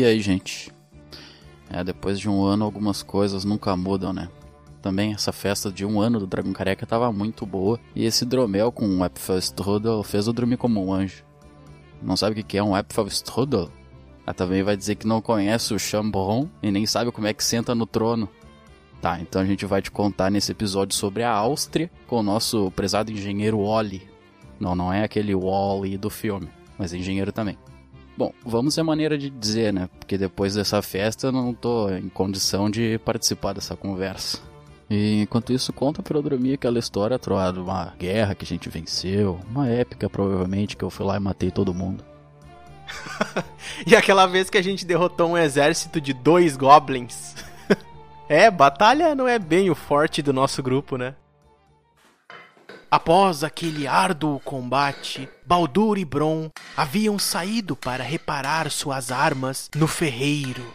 E aí, gente? É, depois de um ano, algumas coisas nunca mudam, né? Também essa festa de um ano do Dragão Careca tava muito boa. E esse dromel com um Strudel fez eu dormir como um anjo. Não sabe o que é um Strudel? Ah, também vai dizer que não conhece o Chambron e nem sabe como é que senta no trono. Tá, então a gente vai te contar nesse episódio sobre a Áustria com o nosso prezado engenheiro Wally. Não, não é aquele Wally do filme, mas é engenheiro também. Bom, vamos a maneira de dizer, né? Porque depois dessa festa eu não tô em condição de participar dessa conversa. E enquanto isso, conta pra dormir aquela história troada, uma guerra que a gente venceu, uma épica provavelmente que eu fui lá e matei todo mundo. e aquela vez que a gente derrotou um exército de dois goblins. é, batalha não é bem o forte do nosso grupo, né? Após aquele árduo combate, Baldur e Bron haviam saído para reparar suas armas no ferreiro.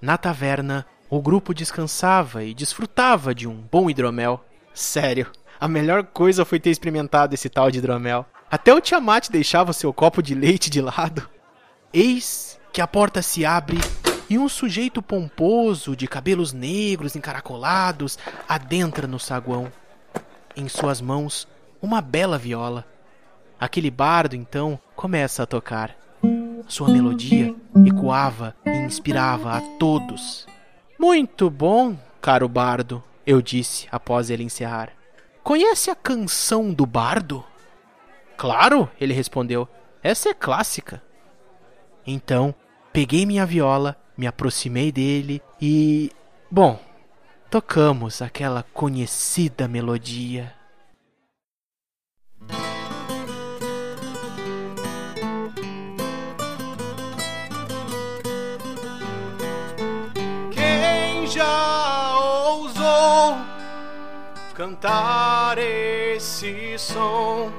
Na taverna, o grupo descansava e desfrutava de um bom hidromel. Sério, a melhor coisa foi ter experimentado esse tal de hidromel. Até o Tiamat deixava seu copo de leite de lado. Eis que a porta se abre e um sujeito pomposo, de cabelos negros encaracolados, adentra no saguão. Em suas mãos, uma bela viola. Aquele bardo, então, começa a tocar. Sua melodia ecoava e inspirava a todos. Muito bom, caro bardo, eu disse após ele encerrar. Conhece a canção do bardo? Claro, ele respondeu. Essa é clássica. Então, peguei minha viola me aproximei dele e. Bom, tocamos aquela conhecida melodia. Quem já ousou cantar esse som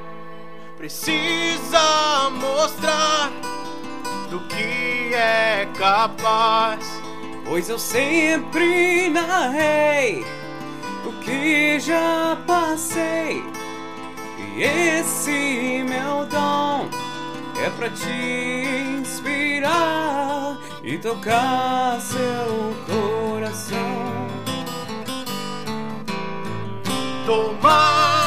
precisa mostrar do que é capaz. Pois eu sempre narrei o que já passei. E esse meu dom é pra te inspirar e tocar seu coração. Tomara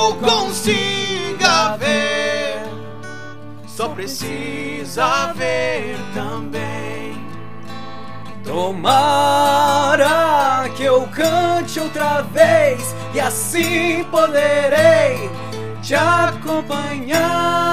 eu consiga ver, só precisa ver também. Tomara que eu cante outra vez e assim poderei te acompanhar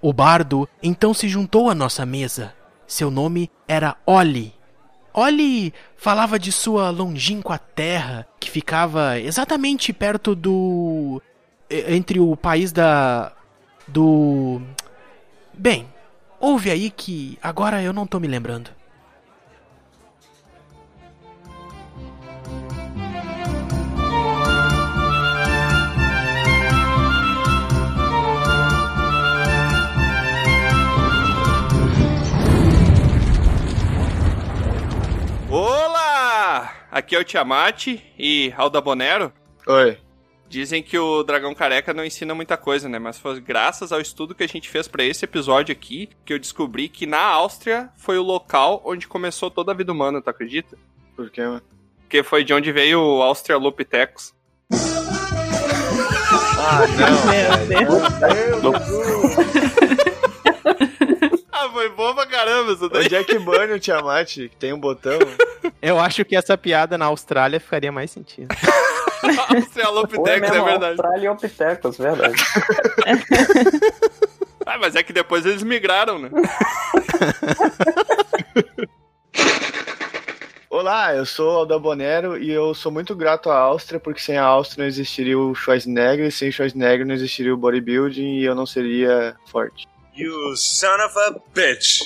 O bardo então se juntou à nossa mesa. Seu nome era Oli. Oli falava de sua longínqua terra, que ficava exatamente perto do. entre o país da. do. Bem, ouve aí que agora eu não tô me lembrando. Olá! Aqui é o Tiamat e Alda Bonero. Oi. Dizem que o dragão careca não ensina muita coisa, né? Mas foi graças ao estudo que a gente fez para esse episódio aqui que eu descobri que na Áustria foi o local onde começou toda a vida humana, tu acredita? Por quê, mano? Porque foi de onde veio o Australopithecus. ah, não. Meu Deus. Foi bom pra caramba isso daí. É que banha o Tiamat? Que tem um botão? Eu acho que essa piada na Austrália ficaria mais sentido. Australopithecus, é verdade. Australopithecus, verdade. ah, mas é que depois eles migraram, né? Olá, eu sou Alda Bonero e eu sou muito grato à Áustria, porque sem a Áustria não existiria o Schwarzenegger, e sem o Schwarzenegger não existiria o bodybuilding e eu não seria forte. You son of a bitch.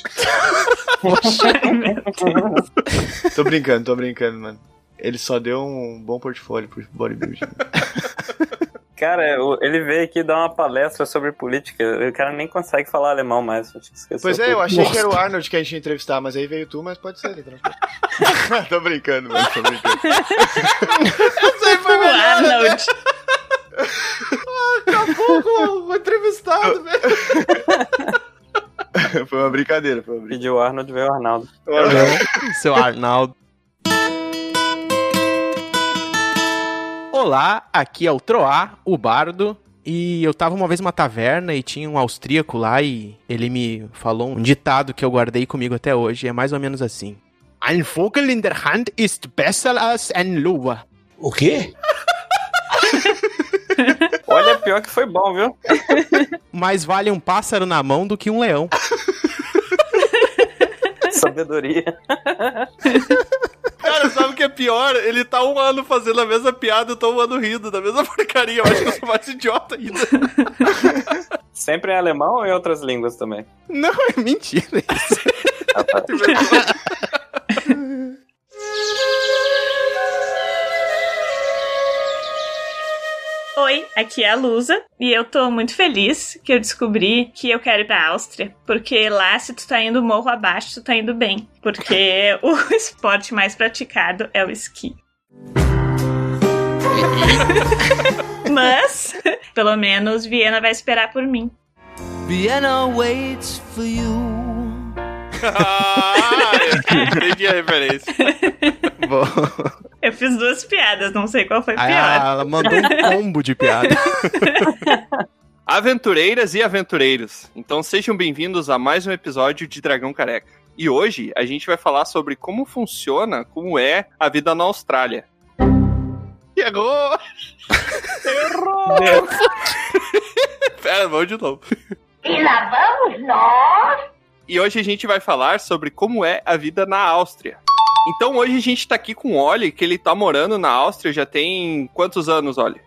Tô brincando, tô brincando, mano. Ele só deu um bom portfólio pro bodybuilding. Cara, ele veio aqui dar uma palestra sobre política. O cara nem consegue falar alemão mais. eu Pois é, eu achei que era o Arnold que a gente ia entrevistar, mas aí veio tu, mas pode ser ele. tranquilo. tô brincando, mano, tô brincando. O Arnold. O entrevistado, velho. Foi uma brincadeira, foi uma brincadeira. Pediu o Arnold, veio o Arnaldo. Seu Arnaldo. Olá, aqui é o Troá, o bardo. E eu tava uma vez numa taverna e tinha um austríaco lá e ele me falou um ditado que eu guardei comigo até hoje. É mais ou menos assim. Ein Vogel in der Hand ist besser als ein Lua. O quê? Olha, pior que foi bom, viu? Mais vale um pássaro na mão do que um leão. Sabedoria. Cara, sabe o que é pior? Ele tá um ano fazendo a mesma piada e eu tô um ano rindo da mesma porcaria. Eu acho que eu sou mais idiota ainda. Sempre em alemão ou em outras línguas também? Não, é mentira isso. Ah, tá. Oi, aqui é a Lusa e eu tô muito feliz que eu descobri que eu quero ir pra Áustria, porque lá se tu tá indo morro abaixo, tu tá indo bem, porque o esporte mais praticado é o esqui. Mas, pelo menos Viena vai esperar por mim. Vienna waits for you. entendi a referência. Bom, Eu fiz duas piadas, não sei qual foi pior. ah, ela mandou um combo de piada. Aventureiras e aventureiros, então sejam bem-vindos a mais um episódio de Dragão Careca. E hoje a gente vai falar sobre como funciona, como é a vida na Austrália. Errou! Errou! Pera, vamos de novo. E lá vamos nós. E hoje a gente vai falar sobre como é a vida na Áustria. Então hoje a gente tá aqui com o Oli, que ele tá morando na Áustria já tem quantos anos, Oli?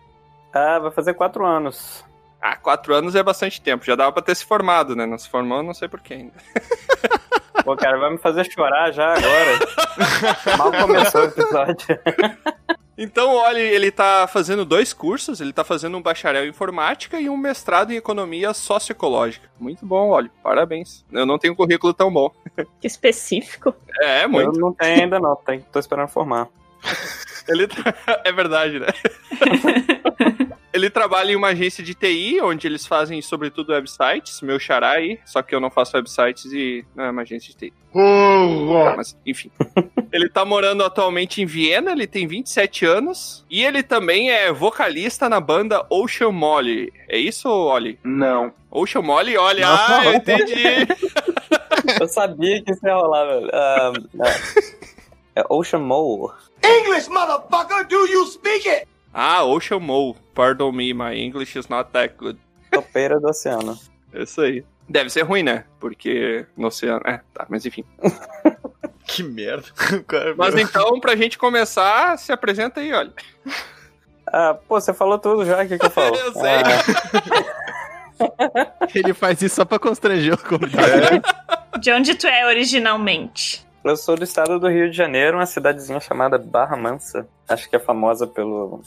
Ah, vai fazer quatro anos. Ah, quatro anos é bastante tempo. Já dava pra ter se formado, né? Não se formou, não sei porquê ainda. Pô, cara, vai me fazer chorar já agora. Mal começou o episódio. Então, o Oli, ele tá fazendo dois cursos. Ele tá fazendo um bacharel em informática e um mestrado em economia socioecológica. Muito bom, Oli. Parabéns. Eu não tenho um currículo tão bom. Que específico. É, Eu muito. não tenho ainda não, tem, tô esperando formar. Ele tá- É verdade, né? Ele trabalha em uma agência de TI, onde eles fazem, sobretudo, websites. Meu xará aí, só que eu não faço websites e não é uma agência de TI. Tá, mas, enfim. ele tá morando atualmente em Viena, ele tem 27 anos. E ele também é vocalista na banda Ocean Molly. É isso, Oli? Não. Ocean Molly? Olha, Não. ah, eu entendi. Eu sabia que isso ia rolar, velho. Ah, é, é Ocean Mole. English, motherfucker, do you speak it? Ah, Ocean Mole. Pardon me, my English is not that good. Topeira do oceano. É isso aí. Deve ser ruim, né? Porque no oceano. É, tá, mas enfim. Que merda. Cara- Mas então, pra gente começar, se apresenta aí, olha. Ah, pô, você falou tudo já, o que, que eu falo? Eu sei. Ah, Ele faz isso só pra constranger o convidado. De onde tu é originalmente? eu sou do estado do Rio de Janeiro, uma cidadezinha chamada Barra Mansa. Acho que é famosa pelo.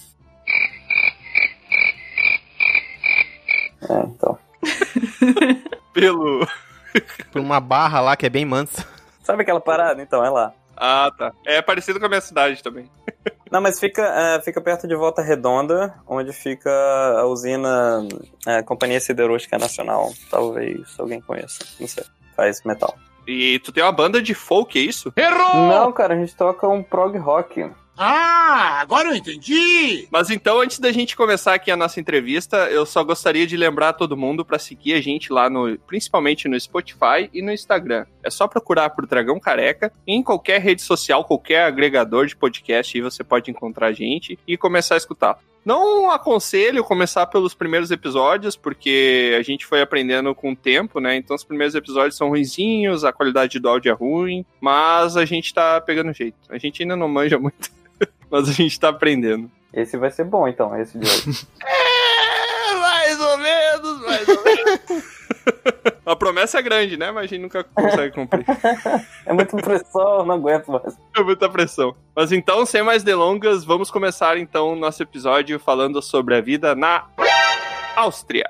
É, então. Pelo. Por uma barra lá que é bem mansa. Sabe aquela parada? Então, é lá. Ah, tá. É parecido com a minha cidade também. Não, mas fica, é, fica perto de Volta Redonda, onde fica a usina é, Companhia Siderúrgica Nacional. Talvez alguém conheça. Não sei. Faz metal. E tu tem uma banda de folk, é isso? Não, cara, a gente toca um prog rock. Ah, agora eu entendi. Mas então, antes da gente começar aqui a nossa entrevista, eu só gostaria de lembrar todo mundo pra seguir a gente lá no, principalmente no Spotify e no Instagram. É só procurar por Dragão Careca em qualquer rede social, qualquer agregador de podcast aí você pode encontrar a gente e começar a escutar. Não aconselho começar pelos primeiros episódios, porque a gente foi aprendendo com o tempo, né? Então os primeiros episódios são ruinzinhos, a qualidade do áudio é ruim, mas a gente tá pegando jeito. A gente ainda não manja muito, mas a gente tá aprendendo. Esse vai ser bom, então, esse de hoje. É, mais ou menos, mais ou menos. A promessa é grande, né? Mas a gente nunca consegue cumprir. É muita pressão, não aguento mais. É muita pressão. Mas então, sem mais delongas, vamos começar então o nosso episódio falando sobre a vida na Áustria.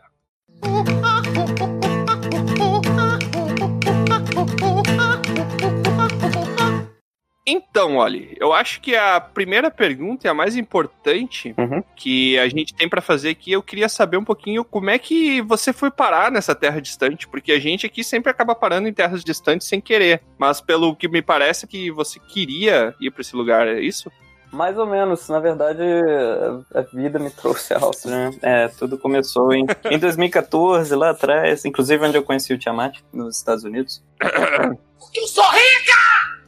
Então, olha, eu acho que a primeira pergunta e a mais importante Uhum. que a gente tem pra fazer aqui, eu queria saber um pouquinho como é que você foi parar nessa terra distante, porque a gente aqui sempre acaba parando em terras distantes sem querer. Mas pelo que me parece que você queria ir pra esse lugar, é isso? Mais ou menos, na verdade, a vida me trouxe a Áustria, né? É, tudo começou em, em 2014, lá atrás, inclusive onde eu conheci o Tiamat, nos Estados Unidos. Eu sou rica!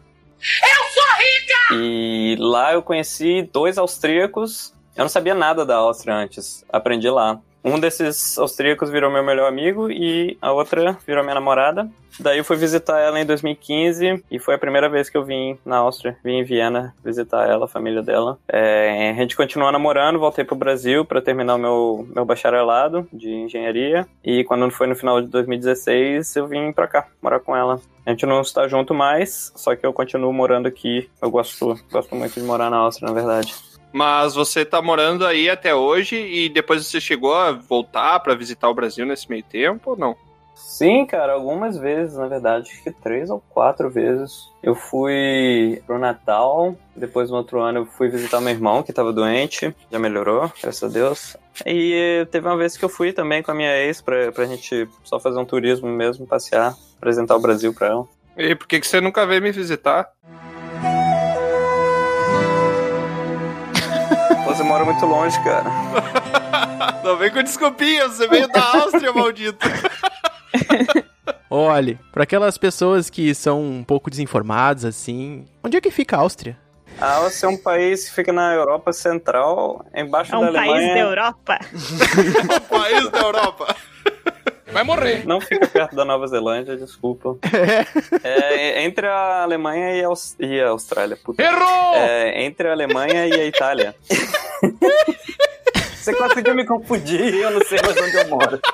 Eu sou rica! E lá eu conheci dois austríacos. Eu não sabia nada da Áustria antes, aprendi lá. Um desses austríacos virou meu melhor amigo e a outra virou minha namorada. Daí eu fui visitar ela em 2015 e foi a primeira vez que eu vim na Áustria. Vim em Viena visitar ela, a família dela. É, a gente continuou namorando, voltei pro Brasil para terminar o meu, meu bacharelado de engenharia. E quando foi no final de 2016, eu vim pra cá, morar com ela. A gente não está junto mais, só que eu continuo morando aqui. Eu gosto, gosto muito de morar na Áustria, na verdade. Mas você tá morando aí até hoje e depois você chegou a voltar pra visitar o Brasil nesse meio tempo ou não? Sim, cara, algumas vezes, na verdade, acho que três ou quatro vezes. Eu fui pro Natal, depois no outro ano eu fui visitar meu irmão que tava doente, já melhorou, graças a Deus. E teve uma vez que eu fui também com a minha ex pra, pra gente só fazer um turismo mesmo, passear, apresentar o Brasil pra ela. E por que, que você nunca veio me visitar? Mora muito longe, cara. Não vem com desculpinha, você veio da Áustria, maldito. Olhe, para aquelas pessoas que são um pouco desinformadas, assim, onde é que fica a Áustria? A Áustria é um país que fica na Europa Central, embaixo É da um país Alemanha. da Europa. o país da Europa. Vai morrer. Não fica perto da Nova Zelândia, desculpa. É entre a Alemanha e a, Aus- e a Austrália. Puta. Errou! É entre a Alemanha e a Itália. Você conseguiu me confundir, eu não sei mais onde eu moro.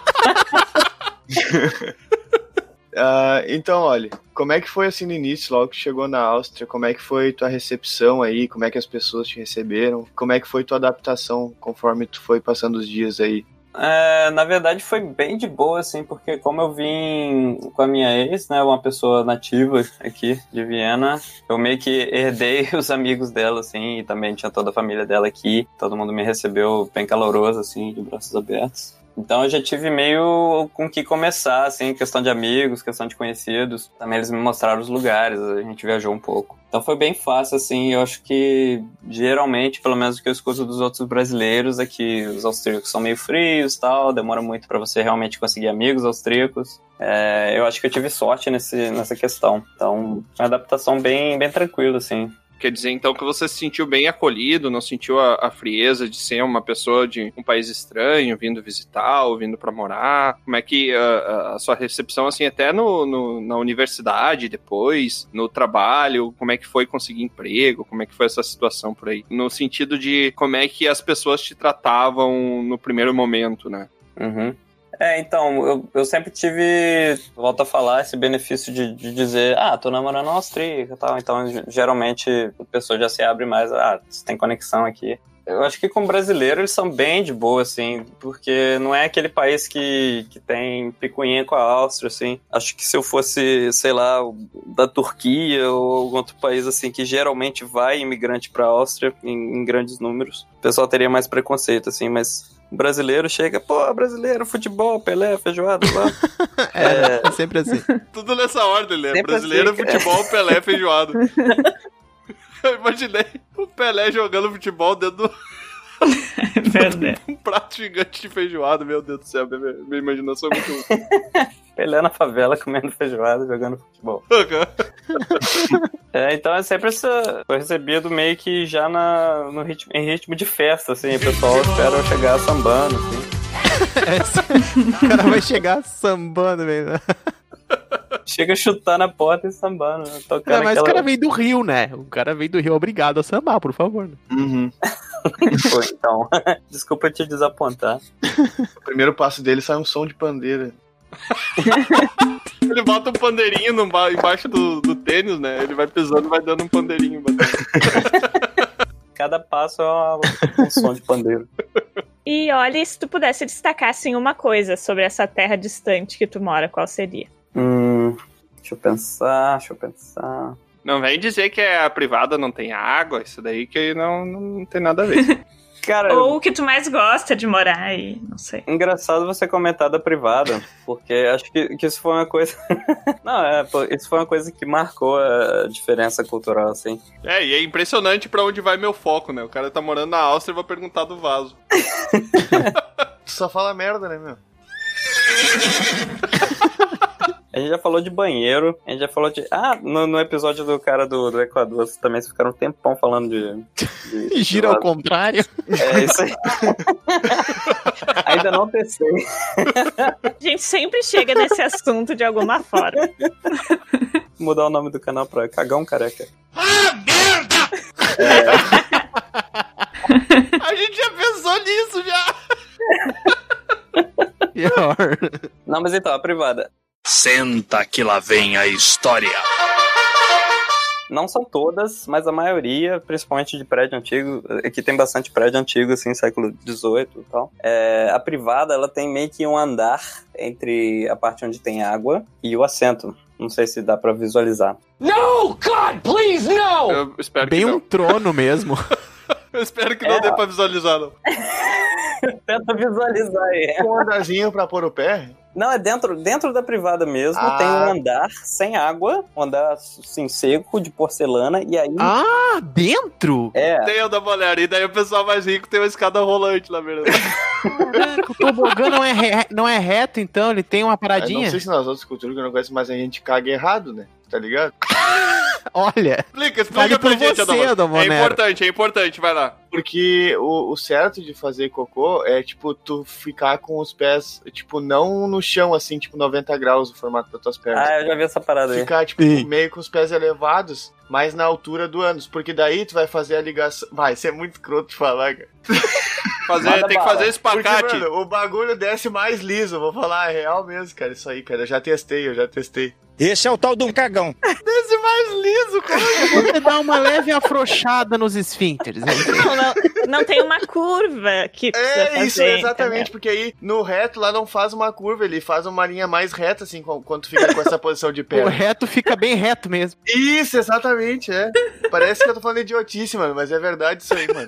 Ah, então, olha, como é que foi assim no início, logo que chegou na Áustria? Como é que foi tua recepção aí? Como é que as pessoas te receberam? Como é que foi tua adaptação conforme tu foi passando os dias aí? É, na verdade foi bem de boa, assim, porque como eu vim com a minha ex, né, uma pessoa nativa aqui de Viena, eu meio que herdei os amigos dela, assim, e também tinha toda a família dela aqui, todo mundo me recebeu bem caloroso, assim, de braços abertos. Então eu já tive meio com que começar, assim, questão de amigos, questão de conhecidos. Também eles me mostraram os lugares, a gente viajou um pouco. Então foi bem fácil, assim, eu acho que geralmente, pelo menos o que eu escuto dos outros brasileiros, é que os austríacos são meio frios tal, demora muito pra você realmente conseguir amigos austríacos. É, eu acho que eu tive sorte nesse, nessa questão. Então, uma adaptação bem, bem tranquila, assim. Quer dizer, então, que você se sentiu bem acolhido, não sentiu a, a frieza de ser uma pessoa de um país estranho, vindo visitar ou vindo pra morar? Como é que a, a- a sua recepção, assim, até no, no- na universidade depois, no trabalho, como é que foi conseguir emprego? Como é que foi essa situação por aí? No sentido de como é que as pessoas te tratavam no primeiro momento, né? Uhum. É, então, eu, eu sempre tive, volto a falar, esse benefício de, de dizer, ah, tô namorando austríaca e tal. Então, ge- geralmente, a pessoa já se abre mais, ah, você tem conexão aqui. Eu acho que com brasileiro eles são bem de boa, assim, porque não é aquele país que, que tem picuinha com a Áustria, assim. Acho que se eu fosse, sei lá, da Turquia ou algum outro país, assim, que geralmente vai imigrante pra Áustria em, em grandes números, o pessoal teria mais preconceito, assim, mas brasileiro chega, pô, brasileiro, futebol, Pelé, feijoada, lá. É, é sempre assim. Tudo nessa ordem, né? Sempre Brasileiro, assim, futebol, Pelé, feijoada. Eu imaginei o Pelé jogando futebol dentro do Verdade. um prato gigante de feijoada, meu Deus do céu, minha, minha imaginação é muito. Pelé na favela comendo feijoada, jogando futebol. É, então é sempre essa. Foi recebido meio que já na, no ritmo, em ritmo de festa, assim. O pessoal espera eu chegar sambando, assim. o cara vai chegar sambando, velho. Chega a chutar na porta e sambando, né? Tocando Não, mas o aquela... cara veio do Rio, né? O cara veio do Rio, obrigado a sambar, por favor. né? Uhum. Foi, então. Desculpa te desapontar. O primeiro passo dele sai um som de pandeira. Ele bota um pandeirinho no ba- embaixo do, do tênis, né? Ele vai pisando e vai dando um pandeirinho. Cada passo é uma- um som de pandeiro. E olha, se tu pudesse destacar assim uma coisa sobre essa terra distante que tu mora, qual seria? Hum, deixa eu pensar, deixa eu pensar. Não vem dizer que a privada não tem água, isso daí que não, não tem nada a ver. Cara, Ou o que tu mais gosta de morar aí, não sei. engraçado você comentar da privada, porque acho que, que isso foi uma coisa. Não, é, pô, isso foi uma coisa que marcou a diferença cultural, assim. É, e é impressionante pra onde vai meu foco, né? O cara tá morando na Áustria e vai perguntar do vaso. Tu só fala merda, né, meu? A gente já falou de banheiro, a gente já falou de. Ah, no, no episódio do cara do, do Equador, vocês também ficaram um tempão falando de. de- E gira ao contrário. É isso aí. Ainda não testei. A gente sempre chega nesse assunto de alguma forma. Mudar o nome do canal pra Cagão Careca. A gente já pensou nisso já! Pior. Não, mas então, a privada. Senta que lá vem a história. Não são todas, mas a maioria, principalmente de prédio antigo, aqui tem bastante prédio antigo, assim, século XVIII e tal. É, a privada, ela tem meio que um andar entre a parte onde tem água e o assento. Não sei se dá pra visualizar. No, God, please, no! Eu espero Bem que um não. trono mesmo. Eu espero que não É. dê pra visualizar, não. Tenta visualizar aí. Um andarzinho pra pôr o pé? Não, é dentro, dentro da privada mesmo. Ah. Tem um andar sem água, um andar assim, seco, de porcelana, e aí. Ah, dentro? É, Tem o da mulher, e daí o pessoal mais rico tem uma escada rolante lá mesmo. Caraca, o tobogã não é, re- não é reto, então? Ele tem uma Eu paradinha? não sei se nas outras culturas que eu não conheço, mas a gente caga errado, né? Tá ligado? Olha, Explica, explica pra gente, você. É importante, é importante, vai lá. Porque o, o certo de fazer cocô é, tipo, tu ficar com os pés, tipo, não no chão, assim, tipo, 90 graus o formato das tuas pernas. ah, eu já vi essa parada aí. Ficar, tipo, Sim. meio com os pés elevados, mas na altura do ânus. Porque daí tu vai fazer a ligação. Vai, isso é muito escroto de falar, cara. Fazer, Manda tem que bala. fazer Porque, espacate. mano, o bagulho desce mais liso. Vou falar, é real mesmo, cara. Isso aí, cara. Eu já testei, eu já testei. Esse é o tal do cagão. Desce mais liso, cara. você dá uma leve afrouxada nos esfíncteres. né? Não, não, não tem uma curva que É fazer, isso, exatamente, entendeu? porque aí no reto lá não faz uma curva, ele faz uma linha mais reta, assim, quando fica com essa posição de O pé. reto fica bem reto mesmo. Isso, exatamente, é. Parece que eu tô falando idiotice, mano, mas é verdade isso aí, mano.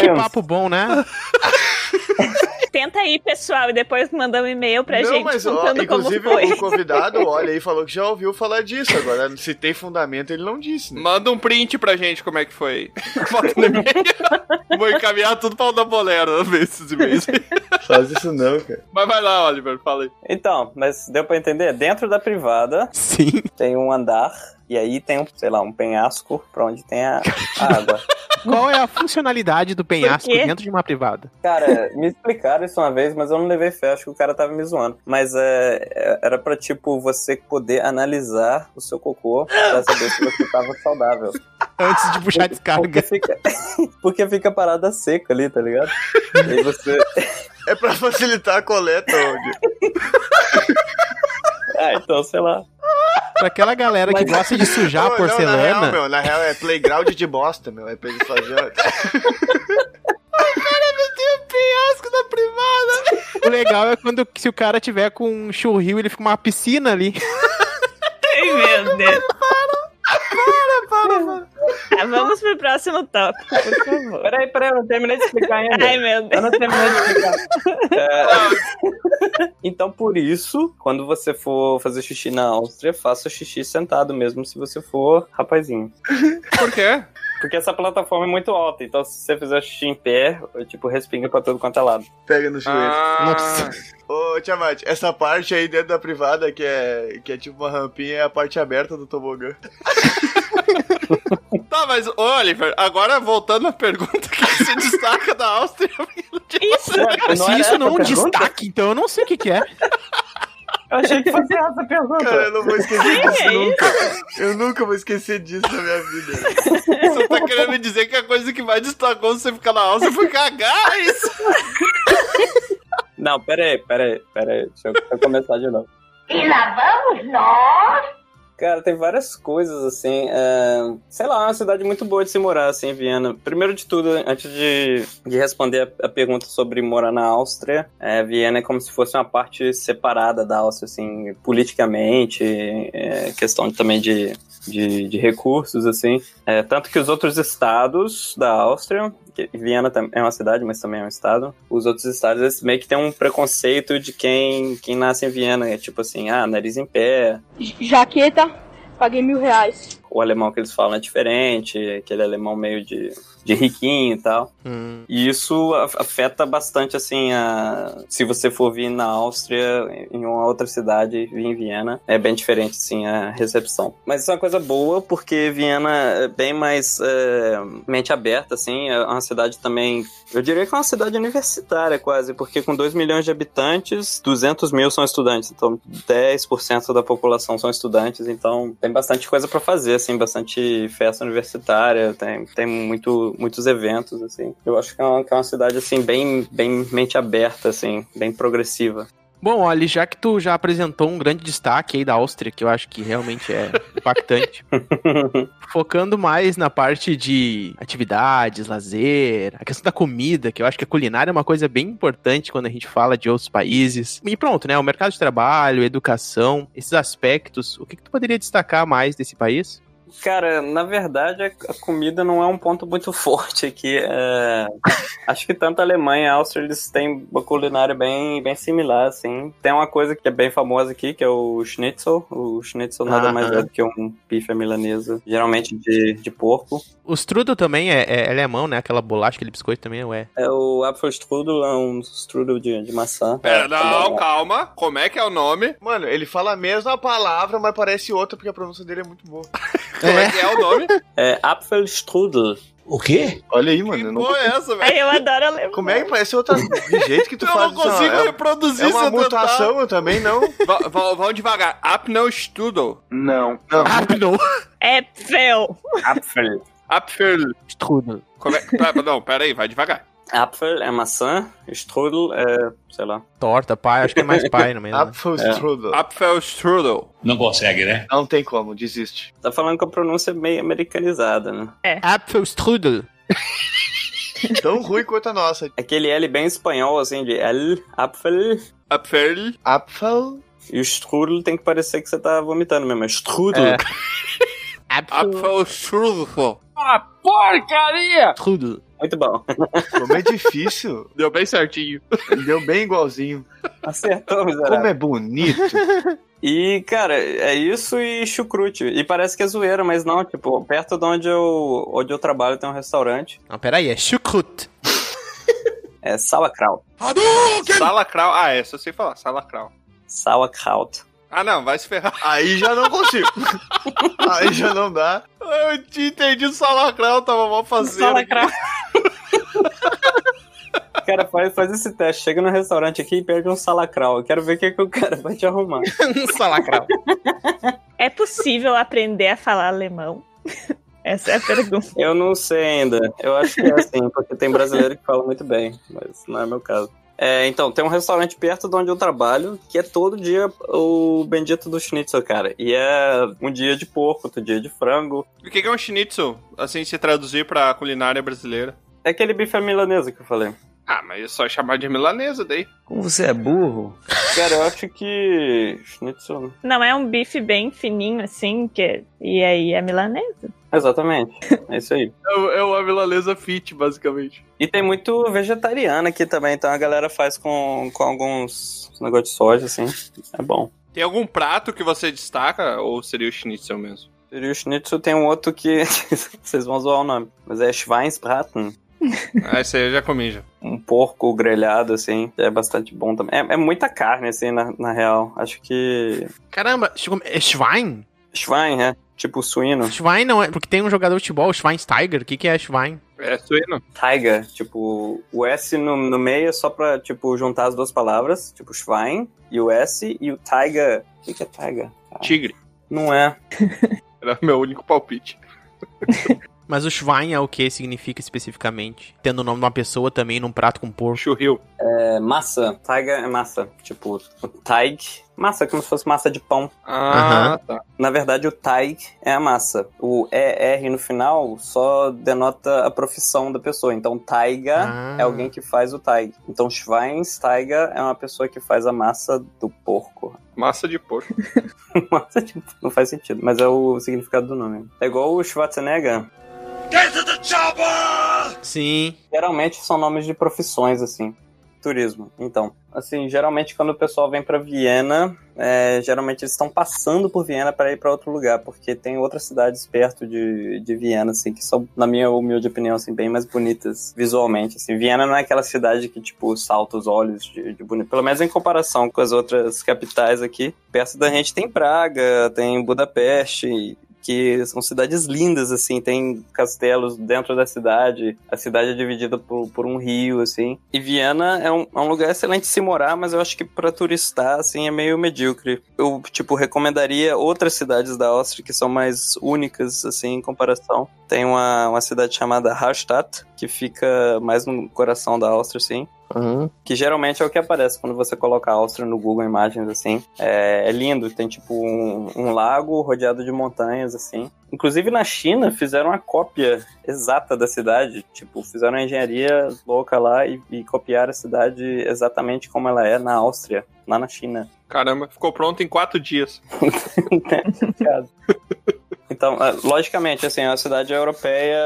Que papo bom, né? Tenta aí, pessoal, e depois manda um e-mail pra não, gente mas ó, contando como inclusive foi. o convidado, olha aí, falou que já ouviu falar disso. Agora, se tem fundamento, ele não disse, né? Manda um print pra gente como é que foi. Vou encaminhar tudo pra o da bolero, ver esses e-mails. Faz isso não, cara. Mas vai lá, Oliver, fala aí. Então, mas deu pra entender? Dentro da privada Sim. tem um andar e aí tem um, sei lá, um penhasco pra onde tem a a água. Qual é a funcionalidade do penhasco dentro de uma privada? Cara, me explicaram isso uma vez, mas eu não levei fé, acho que o cara tava me zoando. Mas é, é- era pra, tipo, você poder analisar o seu cocô pra saber se você tava saudável. Antes de puxar a Porque descarga. fica, porque fica a parada seca ali, tá ligado? E aí você. É pra facilitar a coleta, onde? Ah, então, sei lá. Pra aquela galera que Mas- gosta de sujar a Não, não, na real, porcelana. meu, na real é playground de bosta, meu. É pra eles fazerem. penhasco da privada. O legal é quando se o cara tiver com um churril, ele fica uma piscina ali. Ai, meu Deus. Tá, vamos pro próximo tópico, por favor. Peraí, peraí, eu não terminei de explicar ainda. Ai, meu Eu Deus. não terminei de explicar. É, Então, por isso, quando você for fazer xixi na Áustria, faça xixi sentado mesmo, se você for rapazinho. Por quê? Porque essa plataforma é muito alta, então se você fizer xixi em pé, tipo, respinga pra todo quanto é lado. Pega no joelho. Ah, Ô, Tiamat, essa parte aí dentro da privada, que é, que é tipo uma rampinha, é a parte aberta do tobogã. Tá, mas, Oliver, agora voltando à pergunta que se destaca da Áustria. Isso, Não Se isso não é um destaque, então eu não sei o que, que é. Eu achei que fosse essa pergunta. Cara, eu não vou esquecer disso é nunca. Eu nunca vou esquecer disso na minha vida. Você tá querendo me dizer que a coisa que mais destacou você ficar na Áustria foi cagar, é isso? Não, pera aí, pera aí, pera aí. Deixa eu, deixa eu começar de novo. E lá vamos nós. Cara, tem várias coisas, assim. é, sei lá, é uma cidade muito boa de se morar, assim, Viena. Primeiro de tudo, antes de, de responder a, a pergunta sobre morar na Áustria, é, Viena é como se fosse uma parte separada da Áustria, assim, politicamente, é, questão também de, de, de recursos, assim. É, tanto que os outros estados da Áustria, que Viena é uma cidade, mas também é um estado, os outros estados eles meio que tem um preconceito de quem, quem nasce em Viena. É tipo assim, ah, nariz em pé, Jaqueta, paguei mil reais. O alemão que eles falam é diferente, aquele alemão meio de, de riquinho e tal. Hum. E isso afeta bastante, assim, a... se você for vir na Áustria, em uma outra cidade, vir em Viena, é bem diferente, assim, a recepção. Mas isso é uma coisa boa, porque Viena é bem mais é, mente aberta, assim, é uma cidade também, eu diria que é uma cidade universitária quase, porque com 2 milhões de habitantes, 200 mil são estudantes, então 10% da população são estudantes, então tem bastante coisa pra fazer, assim, bastante festa universitária, tem, tem muito, muitos eventos, assim. Eu acho que é uma, que é uma cidade, assim, bem, bem mente aberta, assim, bem progressiva. Bom, olha, já que tu já apresentou um grande destaque aí da Áustria, que eu acho que realmente é impactante, focando mais na parte de atividades, lazer, a questão da comida, que eu acho que a culinária é uma coisa bem importante quando a gente fala de outros países. E pronto, né? O mercado de trabalho, educação, esses aspectos, o que, que tu poderia destacar mais desse país? Cara, na verdade, a comida não é um ponto muito forte aqui. é, Acho que tanto a Alemanha e a Áustria, eles têm uma culinária bem, bem similar, assim. Tem uma coisa que é bem famosa aqui, que é o schnitzel. O schnitzel nada Ah, mais ah. é do que um bife à milanesa, geralmente de, de porco. O strudel também é, é alemão, né? Aquela bolacha, aquele biscoito também, ué. É o Apfelstrudel, é um strudel de, de maçã. Pera, É, não, é- calma. Como é que é o nome? Mano, ele fala a mesma palavra, mas parece outra porque a pronúncia dele é muito boa. Como é que é o nome? É Apfelstrudel. O quê? Olha aí, mano. eu Que não- porra é essa, velho? Eu adoro alemão. Como é que parece outra de jeito que tu Eu faz não consigo isso? reproduzir É, é uma eu tentar. mutação, eu também não. Va- va- Vamos devagar. Apfelstrudel. Não. Não. Rápido! É fel. Apfel. Apfel. Strudel. Como é... Pera, não, pera aí, vai devagar. Apfel é maçã, strudel é, sei lá. Torta, pai, acho que é mais pai no meio. né? Apfelstrudel. Apfelstrudel. Não consegue, né? Não tem como, desiste. Tá falando com a pronúncia meio americanizada, né? Apfelstrudel. Tão ruim quanto a nossa. Aquele L bem espanhol, assim, de L, Apfel. Apfel. Apfel. E o strudel tem que parecer que você tá vomitando mesmo. É strudel. É. Apfelstrudel. Apfelstrudel. Muito bom. Como é difícil. Deu bem certinho. Deu bem igualzinho. Acertou, Como miserável. é bonito. E, cara, é isso e chucrute. E parece que é zoeira, mas não, tipo, perto de onde eu, onde eu trabalho tem um restaurante. Não, peraí, é chucrut. É sauerkraut. Salacrau. Ah, essa eu sei falar. Salacrau. Sauerkraut. Ah, não, vai se ferrar. Aí já não consigo. Aí já não dá. Eu te entendi o salacrau, tava mal fazendo. Sauerkraut. Cara, faz, faz esse teste. Chega no restaurante aqui e pede um salacrau. Eu quero ver o que, que o cara vai te arrumar. Um salacrau. É possível aprender a falar alemão? Essa é a pergunta. Eu não sei ainda. Eu acho que é assim, porque tem brasileiro que fala muito bem, mas não é meu caso. É, então, tem um restaurante perto de onde eu trabalho, que é todo dia o bendito do schnitzel, cara. E é um dia de porco, outro dia de frango. O que que é um schnitzel? Assim, se traduzir pra culinária brasileira. É aquele bife à milanesa que eu falei. Ah, mas é só chamar de milanesa daí. Como você é burro? Cara, eu acho que schnitzel... Não é um bife bem fininho assim, que... e aí é milanesa. Exatamente, é isso aí. É, é uma milanesa fit, basicamente. E tem muito vegetariano aqui também, então a galera faz com, com alguns negócios de soja, assim. É bom. Tem algum prato que você destaca ou seria o schnitzel mesmo? E o schnitzel tem um outro que vocês vão zoar o nome, mas é Schweinsbraten. Ah, esse aí eu já comi já. Um porco grelhado, assim, é bastante bom também. É, é muita carne, assim, na, na real. Acho que. Caramba, é Schwein? Schwein, é. Tipo suíno. Schwein não é, porque tem um jogador de futebol, Schweinsteiger. O que, que é Schwein? É suíno. Tiger, tipo, o S no, no meio é só pra, tipo, juntar as duas palavras. Tipo, Schwein e o S e o Tiger. O que, que é Tiger? Tigre. Não é. Era meu único palpite. Mas o Schwein é o que significa especificamente? Tendo o nome de uma pessoa também num prato com porco. Churril. É É massa. Taiga é massa. Tipo, taig. Massa, como se fosse massa de pão. Ah, tá. Na verdade, o taig é a massa. O ER no final só denota a profissão da pessoa. Então, taiga Ah. é alguém que faz o taig. Então, Schweinsteiger é uma pessoa que faz a massa do porco. Massa de porco. Massa de... Não faz sentido, mas é o significado do nome. É igual o Schwarzenegger. Sim. Geralmente são nomes de profissões, assim. Turismo. Então, assim, geralmente quando o pessoal vem pra Viena, é, geralmente eles estão passando por Viena para ir pra outro lugar, porque tem outras cidades perto de, de Viena, assim, que são, na minha humilde opinião, assim, bem mais bonitas visualmente, assim. Viena não é aquela cidade que, tipo, salta os olhos de, de bonito. Pelo menos em comparação com as outras capitais aqui. Perto da gente tem Praga, tem Budapeste, que são cidades lindas, assim, tem castelos dentro da cidade, a cidade é dividida por, por um rio, assim. E Viena é um, é um lugar excelente se morar, mas eu acho que para turistar, assim, é meio medíocre. Eu, tipo, recomendaria outras cidades da Áustria que são mais únicas, assim, em comparação. Tem uma, uma cidade chamada Hallstatt, que fica mais no coração da Áustria, assim. Que geralmente é o que aparece quando você coloca a Áustria no Google Imagens, assim. É, é lindo, tem tipo um, um lago rodeado de montanhas, assim. Inclusive na China fizeram uma cópia exata da cidade. Tipo, fizeram uma engenharia louca lá e, e copiaram a cidade exatamente como ela é na Áustria, lá na China. Caramba, ficou pronto em quatro dias. Então, é, logicamente, assim, é uma cidade europeia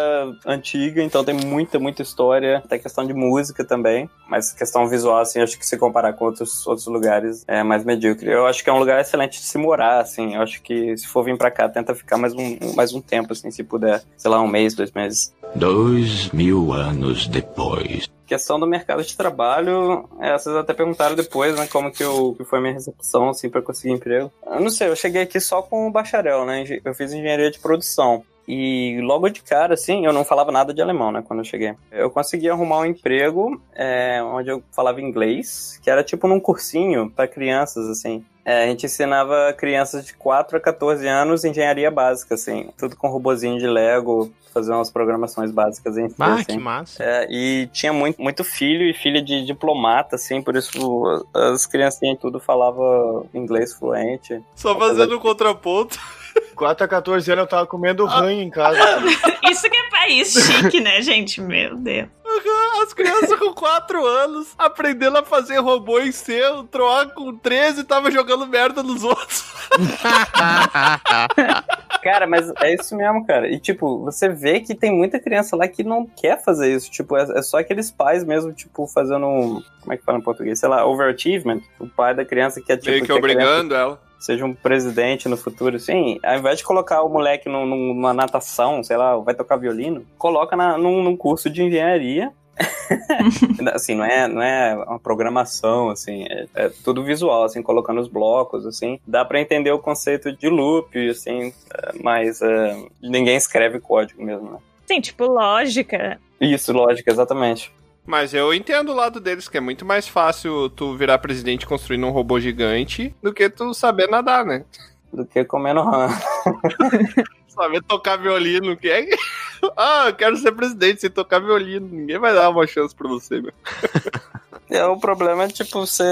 antiga, então tem muita, muita história. Tem questão de música também, mas questão visual, assim, acho que se comparar com outros, outros lugares é mais medíocre. Eu acho que é um lugar excelente de se morar, assim. Eu acho que se for vir pra cá, tenta ficar mais um, mais um tempo, assim, se puder. Sei lá, um mês, dois meses. Dois mil anos depois. Questão do mercado de trabalho, é, vocês até perguntaram depois, né, como que, eu, que foi a minha recepção, assim, pra conseguir emprego. Eu não sei, eu cheguei aqui só com o bacharel, né, eu fiz engenharia de produção. E logo de cara, assim, eu não falava nada de alemão, né, quando eu cheguei. Eu consegui arrumar um emprego é, onde eu falava inglês, que era tipo num cursinho pra crianças, assim. É, a gente ensinava crianças de 4 a 14 anos engenharia básica, assim. Tudo com robozinho de Lego, fazer umas programações básicas em Ah, assim. que massa. É, e tinha muito, muito filho e filha de diplomata, assim, por isso as criancinhas tudo falavam inglês fluente. Só fazendo um contraponto. 4 a 14 anos eu tava comendo ranho em casa. Isso que é país chique, né, gente? Meu Deus. As crianças com 4 anos aprendendo a fazer robô em o Troá com 13 tava jogando merda nos outros. Cara, mas é isso mesmo, cara. E, tipo, você vê que tem muita criança lá que não quer fazer isso. Tipo, é, é só aqueles pais mesmo, tipo, fazendo um. Como é que fala em português? Sei lá, overachievement. O pai da criança que é, tipo. Meio que a criança obrigando ela. Seja um presidente no futuro, assim, ao invés de colocar o moleque num- num- numa natação, sei lá, vai tocar violino, coloca na- num, num curso de engenharia. assim, não é, não é uma programação, assim, é, é tudo visual, assim, colocando os blocos, assim. Dá pra entender o conceito de loop, assim, mas é, ninguém escreve código mesmo, né? Sim, tipo, lógica. Isso, lógica, exatamente. Mas eu entendo o lado deles, que é muito mais fácil tu virar presidente construindo um robô gigante do que tu saber nadar, né? Do que comendo rã. Saber tocar violino, que é. ah, eu quero ser presidente sem tocar violino. Ninguém vai dar uma chance pra você, meu. É, o problema é, tipo, você,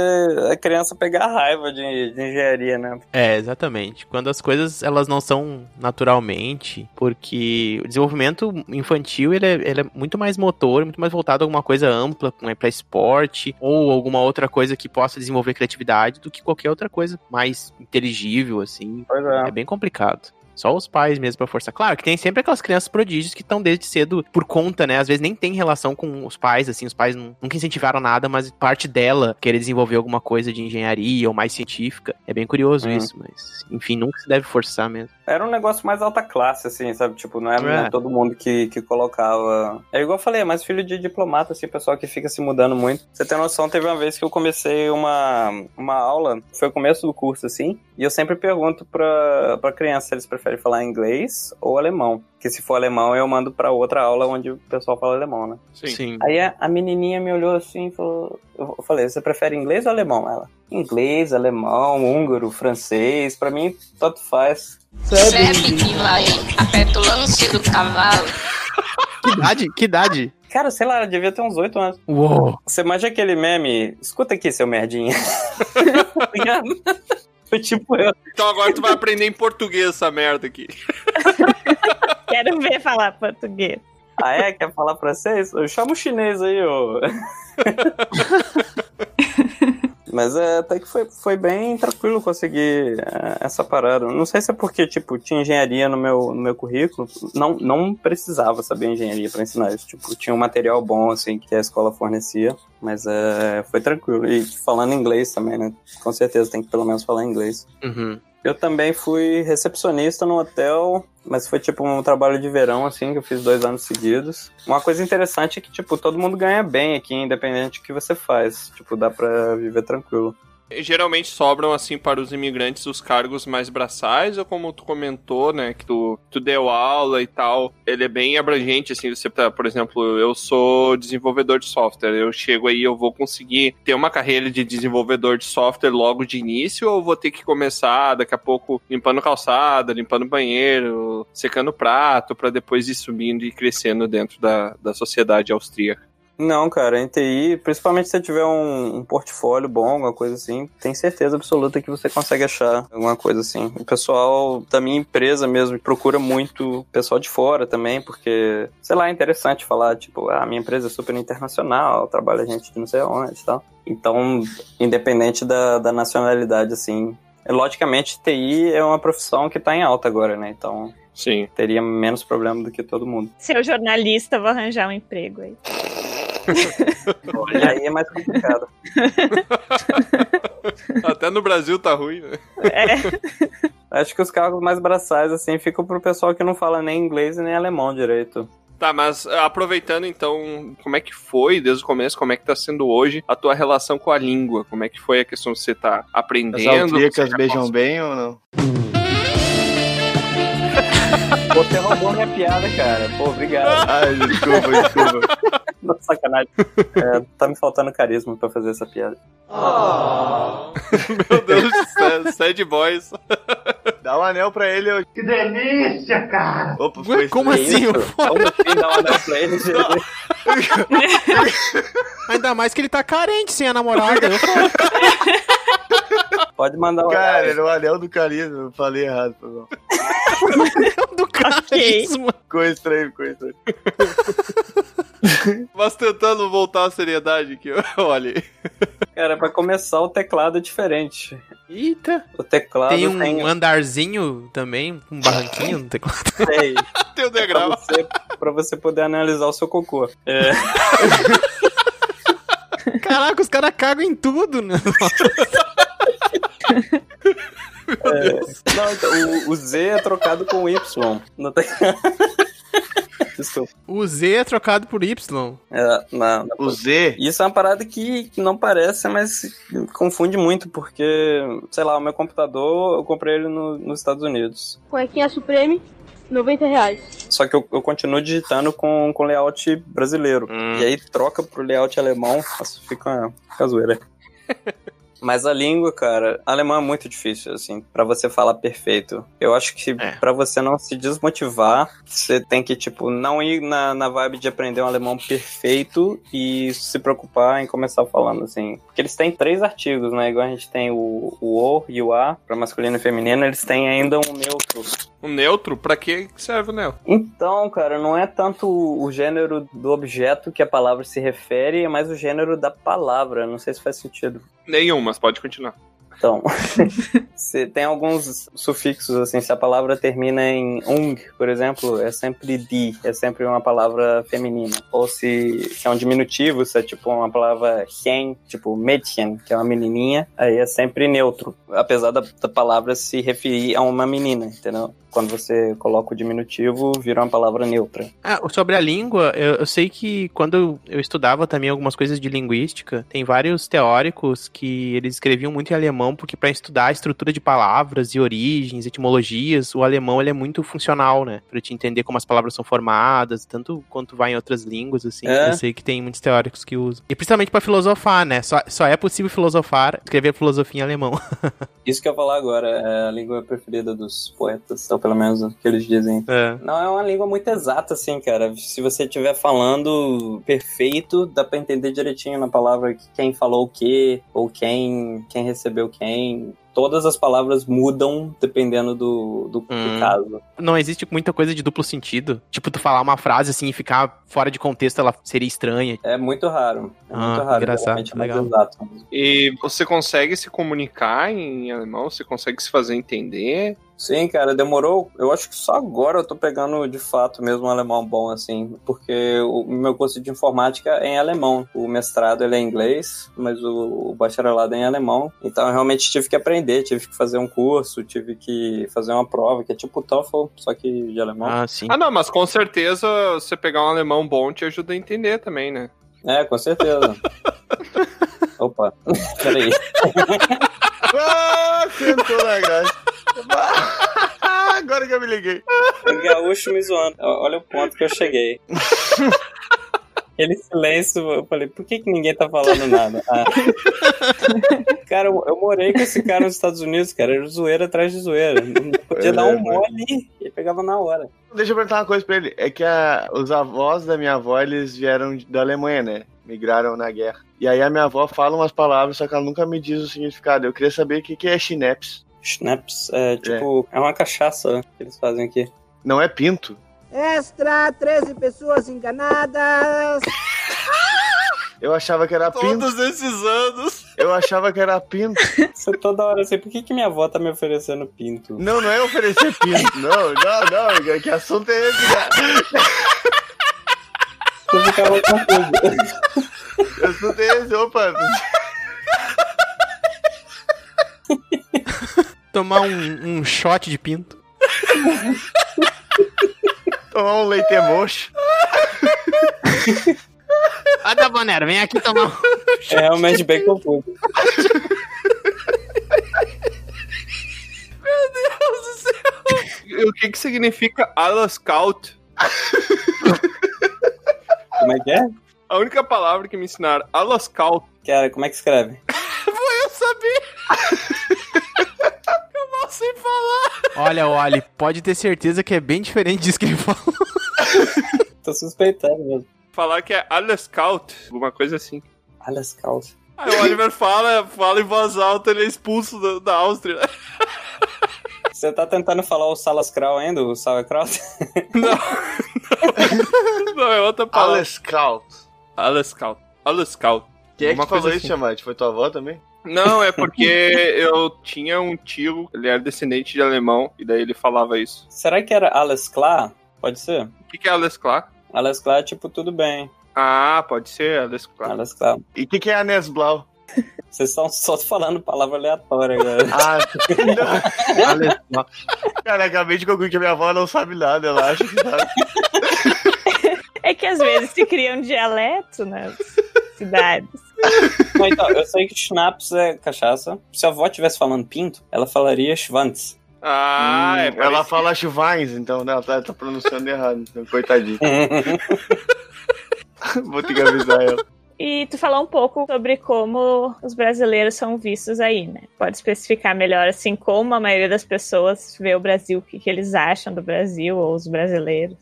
a criança pegar raiva de, de engenharia, né? É, exatamente. Quando as coisas elas não são naturalmente, porque o desenvolvimento infantil ele é, ele é muito mais motor, muito mais voltado a alguma coisa ampla, né, para esporte ou alguma outra coisa que possa desenvolver criatividade do que qualquer outra coisa mais inteligível assim. Pois é. É bem complicado. Só os pais mesmo pra forçar. Claro que tem sempre aquelas crianças prodígios que estão desde cedo por conta, né? Às vezes nem tem relação com os pais, assim, os pais nu- nunca incentivaram nada, mas parte dela querer desenvolver alguma coisa de engenharia ou mais científica. É bem curioso Hum. isso, mas enfim, nunca se deve forçar mesmo. Era um negócio mais alta classe, assim, sabe? Tipo, não é, não é É. todo mundo que, que colocava. É igual eu falei, é mais filho de diplomata, assim, pessoal que fica se mudando muito. Você tem noção, teve uma vez que eu comecei uma, uma aula, foi o começo do curso, assim, e eu sempre pergunto pra, pra criança se eles preferem falar inglês ou alemão. Que se for alemão, eu mando pra outra aula onde o pessoal fala alemão, né? Sim. Aí a, a menininha me olhou assim e falou: Eu falei, você prefere inglês ou alemão? Ela, inglês, alemão, húngaro, francês, pra mim, tanto faz. Sabe que vai a petulância do cavalo. Que idade? Que idade? Cara, sei lá, ela devia ter uns 8 anos. Uou! Você manja aquele meme? Escuta aqui, seu merdinha. Foi tipo eu. Então agora tu vai aprender em português essa merda aqui. Quero ver falar português. Ah, é? Quer falar francês? Eu chamo chinês aí, ô. Mas é, até que foi, foi bem tranquilo conseguir é, essa parada. Não sei se é porque, tipo, tinha engenharia no meu, no meu currículo. Não, não precisava saber engenharia para ensinar isso. Tipo, tinha um material bom, assim, que a escola fornecia. Mas é, foi tranquilo. E falando inglês também, né? Com certeza tem que pelo menos falar inglês. Uhum. Eu também fui recepcionista no hotel, mas foi tipo um trabalho de verão, assim, que eu fiz dois anos seguidos. Uma coisa interessante é que, tipo, todo mundo ganha bem aqui, independente do que você faz. Tipo, dá pra viver tranquilo. Geralmente sobram, assim, para os imigrantes os cargos mais braçais, ou como tu comentou, né, que tu, tu deu aula e tal, ele é bem abrangente, assim, você tá, por exemplo, eu sou desenvolvedor de software, eu chego aí, eu vou conseguir ter uma carreira de desenvolvedor de software logo de início, ou vou ter que começar daqui a pouco limpando calçada, limpando banheiro, secando prato, para depois ir subindo e crescendo dentro da, da sociedade austríaca? Não, cara, em TI, principalmente se você tiver um, um, portfólio bom, alguma coisa assim, tem certeza absoluta que você consegue achar alguma coisa assim. O pessoal da minha empresa mesmo procura muito pessoal de fora também, porque, sei lá, é interessante falar, tipo, ah, a minha empresa é super internacional, trabalha gente de não sei onde e tal. Então, independente da, da nacionalidade, assim, logicamente, TI é uma profissão que tá em alta agora, né? Então, Sim. teria menos problema do que todo mundo. Seu jornalista, vou arranjar um emprego aí. Olha, aí é mais complicado. Até no Brasil tá ruim, né? É. Acho que os cargos mais braçais, assim, ficam pro pessoal que não fala nem inglês e nem alemão direito. Tá, mas aproveitando então, como é que foi desde o começo, como é que tá sendo hoje a tua relação com a língua? Como é que foi a questão de você tá aprendendo? As austríacas beijam cons- bem ou não? Você roubou minha piada, cara. Pô, obrigado. Ai, desculpa, desculpa. Não, sacanagem. É, tá me faltando carisma pra fazer essa piada. Meu Deus sad boys. Dá um anel pra ele. Eu... Que delícia, cara! Opa, Ué, como Que assim? Como assim dar um anel pra ele? Ainda mais que ele tá carente sem a namorada. Eu Pode mandar um Cara, anel. era o anel do carisma. Eu falei errado. Foi mal. do carisma. Ficou estranho, ficou estranho. Mas tentando voltar à seriedade aqui, olha. Cara, pra começar, o teclado é diferente. Eita. O teclado Tem um tem, andarzinho também, um barranquinho no teclado. tem Tem o pra, degrau. você, pra você poder analisar o seu cocô. É, Caraca, os caras cagam em tudo, né? não, então, o, o Z é trocado com o Y. No te... Desculpa. O Z é trocado por Y. É, na, na- O Z. Isso é uma parada que, que não parece, mas confunde muito, porque, sei lá, o meu computador, eu comprei ele no- nos Estados Unidos. Cuequinha Supreme, 90 reais. Só que eu, eu continuo digitando com, com layout brasileiro. E aí troca pro layout alemão, fica uma, fica uma zoeira. Mas a língua, cara, alemão é muito difícil, assim, pra você falar perfeito. Eu acho que É. pra você não se desmotivar, você tem que, tipo, não ir na, na vibe de aprender um alemão perfeito e se preocupar em começar falando, assim. Porque eles têm três artigos, né? Igual a gente tem o, o O e o A, pra masculino e feminino, eles têm ainda um neutro. Um neutro? Pra que serve o neutro? Então, cara, não é tanto o gênero do objeto que a palavra se refere, é mais o gênero da palavra. Não sei se faz sentido. Nenhum, mas pode continuar. Então, tem alguns sufixos, assim, se a palavra termina em ung, por exemplo, é sempre di, é sempre uma palavra feminina. Ou se, se é um diminutivo, se é tipo uma palavra hen, tipo Mädchen, que é uma menininha, aí é sempre neutro. Apesar da, da palavra se referir a uma menina, entendeu? Quando você coloca o diminutivo, vira uma palavra neutra. Ah, sobre a língua, eu, eu sei que quando eu estudava também algumas coisas de linguística, tem vários teóricos que eles escreviam muito em alemão alemão, porque para estudar a estrutura de palavras e origens, etimologias, o alemão ele é muito funcional, né? Pra te entender como as palavras são formadas, tanto quanto vai em outras línguas, assim. É. Eu sei que tem muitos teóricos que usam. E principalmente para filosofar, né? Só, só é possível filosofar, escrever filosofia em alemão. Isso que eu ia falar agora é a língua preferida dos poetas, ou pelo menos o que eles dizem. É. Não, é uma língua muito exata, assim, cara. Se você estiver falando perfeito, dá pra entender direitinho na palavra quem falou o quê, ou quem, quem recebeu quem. Todas as palavras mudam dependendo do, do, do Hum. caso. Não existe muita coisa de duplo sentido. Tipo, tu falar uma frase assim e ficar fora de contexto, ela seria estranha. É muito raro. É Ah, muito raro. engraçado, é legal. exato. E você consegue se comunicar em alemão? Você consegue se fazer entender? Sim, cara, demorou. Eu acho que só agora eu tô pegando de fato mesmo um alemão bom, assim, porque o meu curso de informática é em alemão. O mestrado ele é em inglês, mas o, o bacharelado é em alemão. Então eu realmente tive que aprender, tive que fazer um curso, tive que fazer uma prova, que é tipo o TOEFL, só que de alemão. Ah, sim. Ah, não, mas com certeza você pegar um alemão bom te ajuda a entender também, né? É, com certeza. Opa, peraí. Ah, sentou na graça. Agora que eu me liguei. O gaúcho me zoando. Olha o ponto que eu cheguei. Aquele silêncio, eu falei, por que, que ninguém tá falando nada? Ah. Cara, eu, eu morei com esse cara nos Estados Unidos, cara. Era zoeira atrás de zoeira. Não podia É, dar um mole e pegava na hora. Deixa eu perguntar uma coisa pra ele. É que a- os avós da minha avó, eles vieram da Alemanha, né? Migraram na guerra. E aí a minha avó fala umas palavras, só que ela nunca me diz o significado. Eu queria saber o que, que é schnapps. Schnapps é tipo, é. uma cachaça que eles fazem aqui. Não é pinto. Extra, 13 pessoas enganadas. Eu achava que era pinto. Todos esses anos. Eu achava que era pinto. Você toda hora assim, por que, que minha avó tá me oferecendo pinto? Não, não é oferecer pinto. Não, não, não. Que assunto é esse, cara? Eu ficava confuso. Que assunto é esse? Opa. Tomar um, um shot de pinto. Tomar um leite mocho. Ah, da Bonero, vem aqui tomar um. É realmente bem confuso. O que que significa Alascaut? Como é que é? A única palavra que me ensinaram, Alascaut. Cara, como é que escreve? Vou eu saber. eu não sei falar. Olha, Wally, pode ter certeza que é bem diferente disso que ele falou. Tô suspeitando mesmo. Falar que é Alascaut, alguma coisa assim. Alascaut. Aí o Oliver fala, fala em voz alta, ele é expulso da, da Áustria. Você tá tentando falar o Salaskrau ainda, o Sauerkraut? Não, é outra palavra. Alascaut. Alascaut. Alascaut. Quem é que Uma falou coisa isso, assim. Chamate? Foi tua avó também? Não, é porque eu tinha um tio, ele era descendente de alemão, e daí ele falava isso. Será que era Alles klar? Pode ser? O que, que é Alles klar? Alles klar é tipo tudo bem. Ah, pode ser Alles klar. Alles klar. E o que, que é Anesblau? Vocês estão só falando palavra aleatória, galera. Ah, não. Cara, acabei de concluir que a minha avó não sabe nada, ela acha que sabe. É que às vezes se cria um dialeto nas cidades. Não, então, eu sei que Schnaps é cachaça. Se a avó estivesse falando pinto, ela falaria Schwanz. Ah, é Hum, ela parecido. fala Chuvines, então né, ela tá, tá pronunciando errado. Então, coitadinho. Vou ter que avisar ela. E tu falou um pouco sobre como os brasileiros são vistos aí, né? Pode especificar melhor, assim, como a maioria das pessoas vê o Brasil, o que, que eles acham do Brasil ou os brasileiros.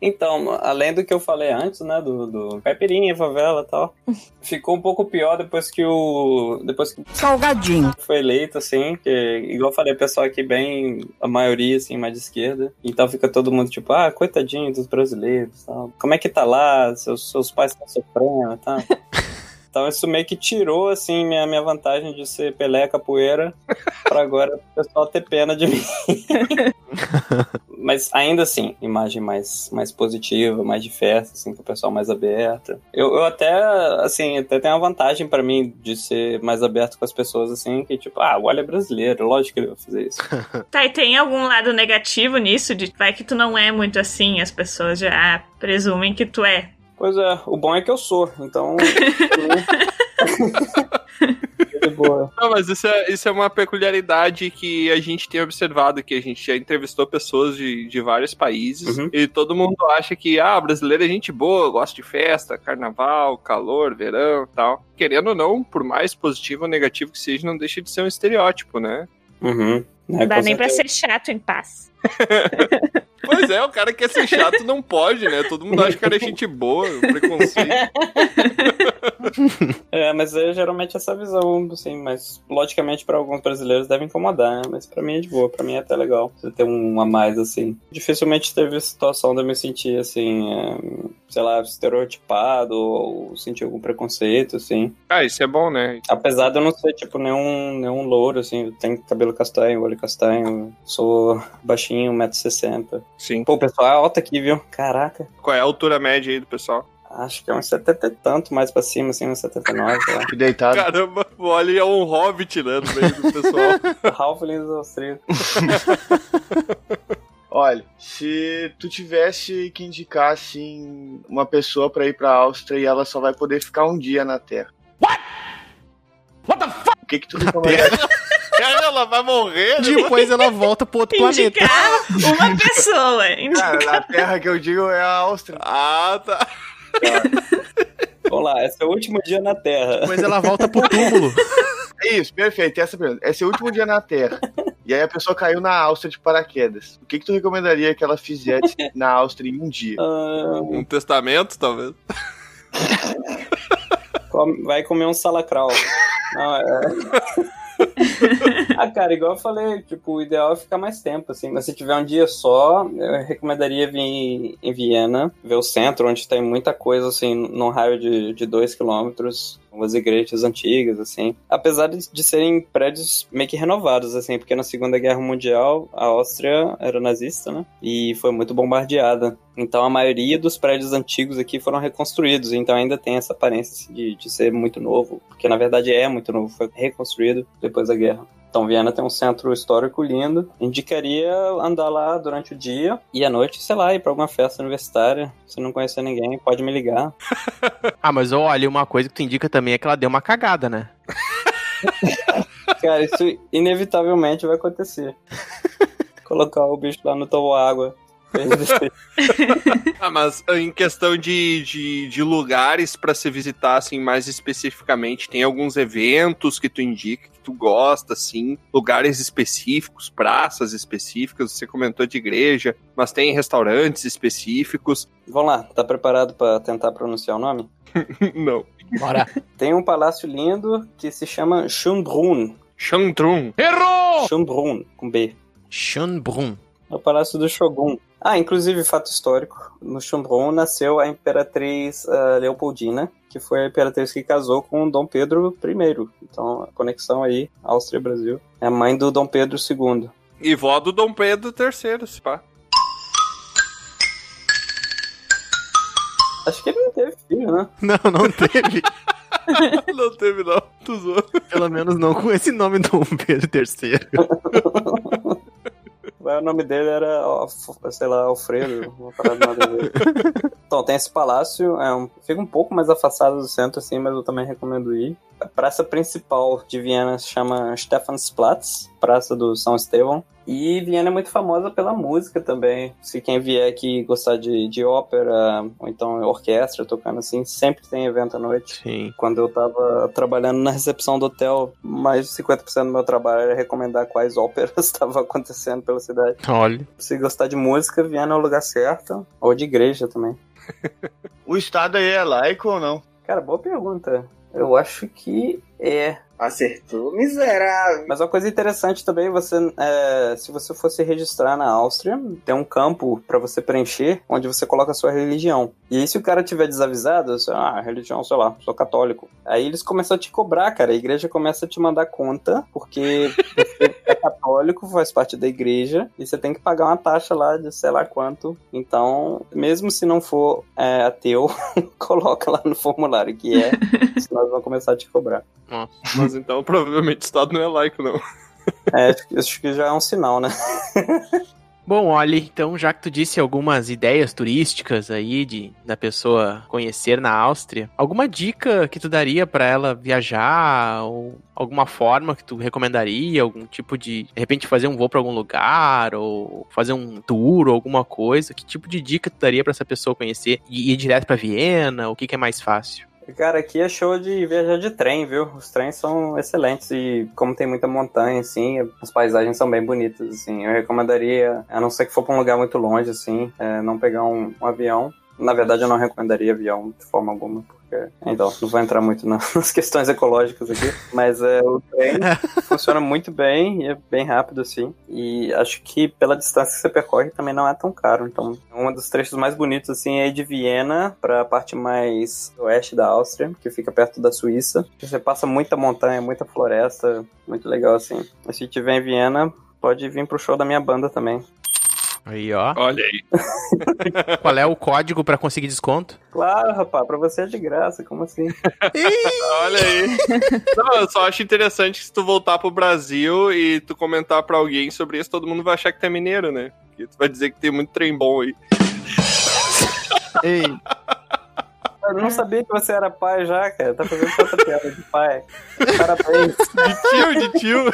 Então, além do que eu falei antes, né, do, do caipirinha, favela e tal, ficou um pouco pior depois que o... depois que Salgadinho. foi eleito, assim, que, igual eu falei, o pessoal aqui bem, a maioria, assim, mais de esquerda, então fica todo mundo tipo, ah, coitadinho dos brasileiros, tal. como é que tá lá, seus, seus pais estão sofrendo e tal. Então isso meio que tirou, assim, minha, minha vantagem de ser Pelé capoeira pra agora o pessoal ter pena de mim. Mas ainda assim, imagem mais, mais positiva, mais de festa, assim, pro pessoal mais aberta. Eu, eu até, assim, até tenho uma vantagem pra mim de ser mais aberto com as pessoas, assim, que tipo, ah, o Wally é brasileiro, lógico que ele vai fazer isso. Tá, e tem algum lado negativo nisso? De vai que tu não é muito assim, as pessoas já presumem que tu é. Pois é, o bom é que eu sou, então. boa. Não, mas isso é, isso é uma peculiaridade que a gente tem observado, que a gente já entrevistou pessoas de, de vários países Uhum. e todo mundo acha que, ah, brasileiro é gente boa, gosta de festa, carnaval, calor, verão e tal. Querendo ou não, por mais positivo ou negativo que seja, não deixa de ser um estereótipo, né? Uhum. Não dá nem pra ser chato em paz. Pois é, o cara quer ser chato não pode, né? Todo mundo acha que o cara é gente boa, preconceito. É, mas é geralmente essa visão, assim, mas logicamente pra alguns brasileiros deve incomodar, né? Mas pra mim é de boa, pra mim é até legal você ter um a mais, assim. Dificilmente teve situação de eu me sentir, assim, é, sei lá, estereotipado ou sentir algum preconceito, assim. Ah, isso é bom, né? Apesar de eu não ser, tipo, nenhum, nenhum louro, assim, eu tenho cabelo castanho, olho castanho, sou baixinho, 1,60m. Sim. Pô, o pessoal é alto aqui, viu? Caraca. Qual é a altura média aí do pessoal? Acho que é uns 70 e tanto mais pra cima, assim, uns 79, sei lá. Que deitado. Caramba, o Oli é um hobbit, né, no meio do pessoal. Halflings austríacos. Olha, se tu tivesse que indicar, assim, uma pessoa pra ir pra Áustria e ela só vai poder ficar um dia na Terra. What? What the fuck? O que que tu recomendaria? ela vai morrer, né? Depois ela volta pro outro planeta. Indicar uma pessoa. Cara, na Terra que eu digo é a Áustria. Ah, tá. Vamos lá, esse é o último dia na Terra. Depois ela volta pro túmulo. É isso, perfeito. Essa é a pergunta. Esse é o último dia na Terra. E aí a pessoa caiu na Áustria de paraquedas. O que que tu recomendaria que ela fizesse na Áustria em um dia? Ah, Um testamento, talvez. vai comer um salacral. Não, é... ah, cara, igual eu falei, tipo, o ideal é ficar mais tempo, assim. Mas se tiver um dia só, eu recomendaria vir em Viena, ver o centro, onde tem muita coisa, assim, num raio de, de dois quilômetros. Umas igrejas antigas, assim. Apesar de, serem prédios meio que renovados, assim, porque na Segunda Guerra Mundial a Áustria era nazista, né? E foi muito bombardeada. Então a maioria dos prédios antigos aqui foram reconstruídos, então ainda tem essa aparência assim, de, de ser muito novo, porque na verdade é muito novo, foi reconstruído depois da guerra. Então Viena tem um centro histórico lindo. Indicaria andar lá durante o dia e à noite, sei lá, ir pra alguma festa universitária. Se não conhecer ninguém, pode me ligar. Ah, mas olha, uma coisa que tu indica também é que ela deu uma cagada, né? Cara, isso inevitavelmente vai acontecer. Colocar o bicho lá no tobo água. Ah, mas em questão de, de, de lugares pra se visitar, assim, mais especificamente, tem alguns eventos que tu indica, que tu gosta, assim, lugares específicos, praças específicas, você comentou de igreja, mas tem restaurantes específicos. Vamos lá, tá preparado pra tentar pronunciar o nome? Não. Bora. Tem um palácio lindo que se chama Schönbrunn. Schönbrunn. Errou! Schönbrunn, com B. Schönbrunn. É o palácio do Shogun. Ah, inclusive, fato histórico, no Schönbrunn nasceu a imperatriz ah, Leopoldina, que foi a imperatriz que casou com Dom Pedro I. Então, a conexão aí, Áustria-Brasil. É a mãe do Dom Pedro II. E vó do Dom Pedro III, se pá. Acho que ele não teve filho, né? Não, não teve. não teve, não. Tu zoou. Pelo menos não com esse nome do Pedro III. O nome dele era, sei lá, Alfredo, uma parada nada a ver. Então, tem esse palácio, é um, fica um pouco mais afastado do centro, assim, mas eu também recomendo ir. A praça principal de Viena se chama Stephansplatz, Praça do São Estevão. E Viena é muito famosa pela música também. Se quem vier aqui gostar de, de ópera, ou então orquestra tocando assim, sempre tem evento à noite. Sim. Quando eu tava trabalhando na recepção do hotel, mais de 50% do meu trabalho era recomendar quais óperas estavam acontecendo pela cidade. Olha. Se gostar de música, Viena é o lugar certo. Ou de igreja também. O estado aí é laico ou não? Cara, boa pergunta. Eu acho que é. Acertou, miserável. Mas uma coisa interessante também, você, é, se você fosse registrar na Áustria, tem um campo pra você preencher, onde você coloca a sua religião. E aí, se o cara tiver desavisado, você, ah, religião, sei lá, sou católico. Aí eles começam a te cobrar, cara. A igreja começa a te mandar conta, porque você é católico, faz parte da igreja, e você tem que pagar uma taxa lá de sei lá quanto. Então, mesmo se não for é, ateu, coloca lá no formulário que é, senão eles vão começar a te cobrar. Nossa. Mas então provavelmente o Estado não é laico, não. É, acho que- acho que já é um sinal, né? Bom, olha, então já que tu disse algumas ideias turísticas aí de da pessoa conhecer na Áustria, alguma dica que tu daria para ela viajar ou alguma forma que tu recomendaria, algum tipo de, de repente fazer um voo para algum lugar ou fazer um tour ou alguma coisa? Que tipo de dica tu daria para essa pessoa conhecer e ir direto para Viena? O que, que é mais fácil? Cara, aqui é show de viajar de trem, viu? Os trens são excelentes e como tem muita montanha, assim, as paisagens são bem bonitas, assim. Eu recomendaria, a não ser que for pra um lugar muito longe, assim, é, não pegar um, um avião. Na verdade, eu não recomendaria avião de forma alguma, porque... Então, não vou entrar muito nas questões ecológicas aqui, mas é, o trem funciona muito bem e é bem rápido, assim. E acho que pela distância que você percorre também não é tão caro. Então, um dos trechos mais bonitos, assim, é de Viena para a parte mais oeste da Áustria, que fica perto da Suíça. Você passa muita montanha, muita floresta, muito legal, assim. E se tiver em Viena, pode vir pro show da minha banda também. Aí, ó. Olha aí. Qual é o código para conseguir desconto? Claro, rapaz, pra você é de graça, como assim? Olha aí. Não, eu só acho interessante que se tu voltar pro Brasil e tu comentar pra alguém sobre isso, todo mundo vai achar que tu é mineiro, né? Porque tu vai dizer que tem muito trem bom aí. Ei. Eu não sabia que você era pai já, cara. Tá fazendo tanta piada de pai. Parabéns. De tio, de tio.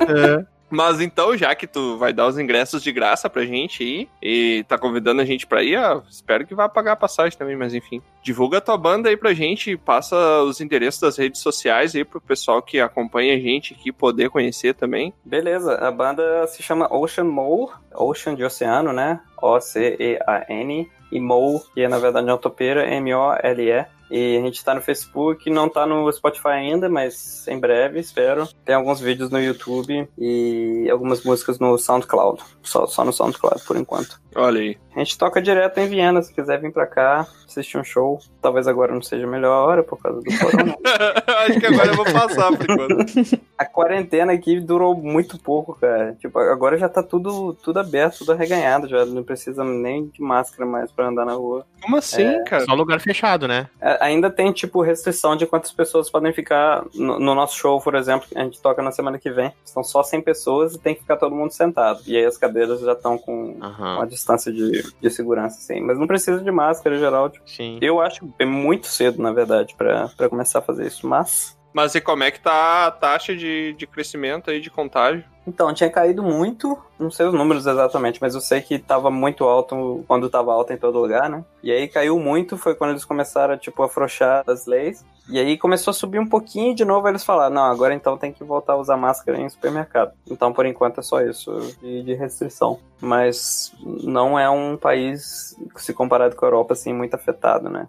É. Mas então, já que tu vai dar os ingressos de graça pra gente aí e tá convidando a gente pra ir, ó, espero que vá pagar a passagem também, mas enfim. Divulga a tua banda aí pra gente, passa os endereços das redes sociais aí pro pessoal que acompanha a gente aqui poder conhecer também. Beleza, a banda se chama Ocean Mole, Ocean de oceano, né? O-C-E-A-N, e Mole, que é na verdade uma topeira, M-O-L-E. E a gente tá no Facebook, não tá no Spotify ainda, mas em breve, espero. Tem alguns vídeos no YouTube e algumas músicas no SoundCloud. Só, só no SoundCloud por enquanto. Olha aí. A gente toca direto em Viena, se quiser vir pra cá, assistir um show. Talvez agora não seja a melhor hora por causa do corona. Acho que agora eu vou passar por enquanto. A quarentena aqui durou muito pouco, cara. Tipo, agora já tá tudo, tudo aberto, tudo arreganhado, já não precisa nem de máscara mais pra andar na rua. Como assim, É, cara? Só lugar fechado, né? É, Ainda tem, tipo, restrição de quantas pessoas podem ficar no, no nosso show, por exemplo, que a gente toca na semana que vem. São só 100 pessoas e tem que ficar todo mundo sentado. E aí as cadeiras já estão com Aham. uma distância de, de segurança, assim. Mas não precisa de máscara em geral. Tipo, Sim. eu acho é muito cedo, na verdade, pra começar a fazer isso. Mas Mas e como é que tá a taxa de, de crescimento aí de contágio? Então, tinha caído muito, não sei os números exatamente, mas eu sei que tava muito alto quando tava alto em todo lugar, né? E aí caiu muito, foi quando eles começaram, tipo, a afrouxar as leis. E aí começou a subir um pouquinho e de novo eles falaram, não, agora então tem que voltar a usar máscara em supermercado. Então, por enquanto, é só isso de, de restrição. Mas não é um país, se comparado com a Europa, assim, muito afetado, né?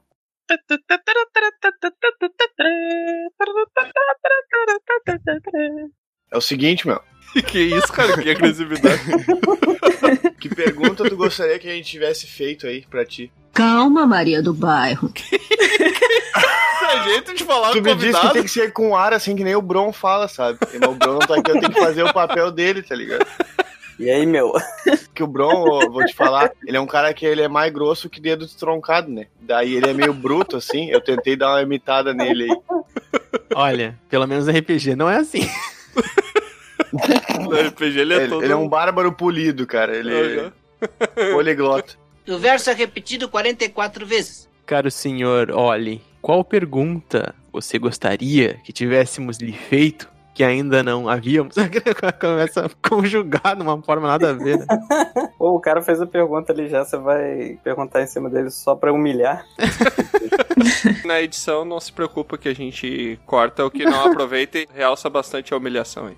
É o seguinte, meu. que isso, cara? Que agressividade. Que pergunta tu gostaria que a gente tivesse feito aí pra ti? Calma, Maria do Bairro. É jeito de falar Tu me disse que tem que ser com ar, assim, que nem o Bron fala, sabe? O Bron não tá aqui, eu tenho que fazer o papel dele, tá ligado? E aí, meu? Que o Bron, vou te falar, ele é um cara que ele é mais grosso que dedo destroncado, né? Daí ele é meio bruto, assim, eu tentei dar uma imitada nele aí. Olha, pelo menos RPG não é assim. No RPG ele é Ele, todo... ele é um bárbaro polido, cara, ele é poliglota. O verso é repetido 44 vezes. Caro senhor, olhe, qual pergunta você gostaria que tivéssemos lhe feito que ainda não havíamos? Começa a conjugar de uma forma nada a ver, né? Pô, o cara fez a pergunta ali já, você vai perguntar em cima dele só pra humilhar? Na edição, não se preocupa que a gente corta o que não aproveita e realça bastante a humilhação aí.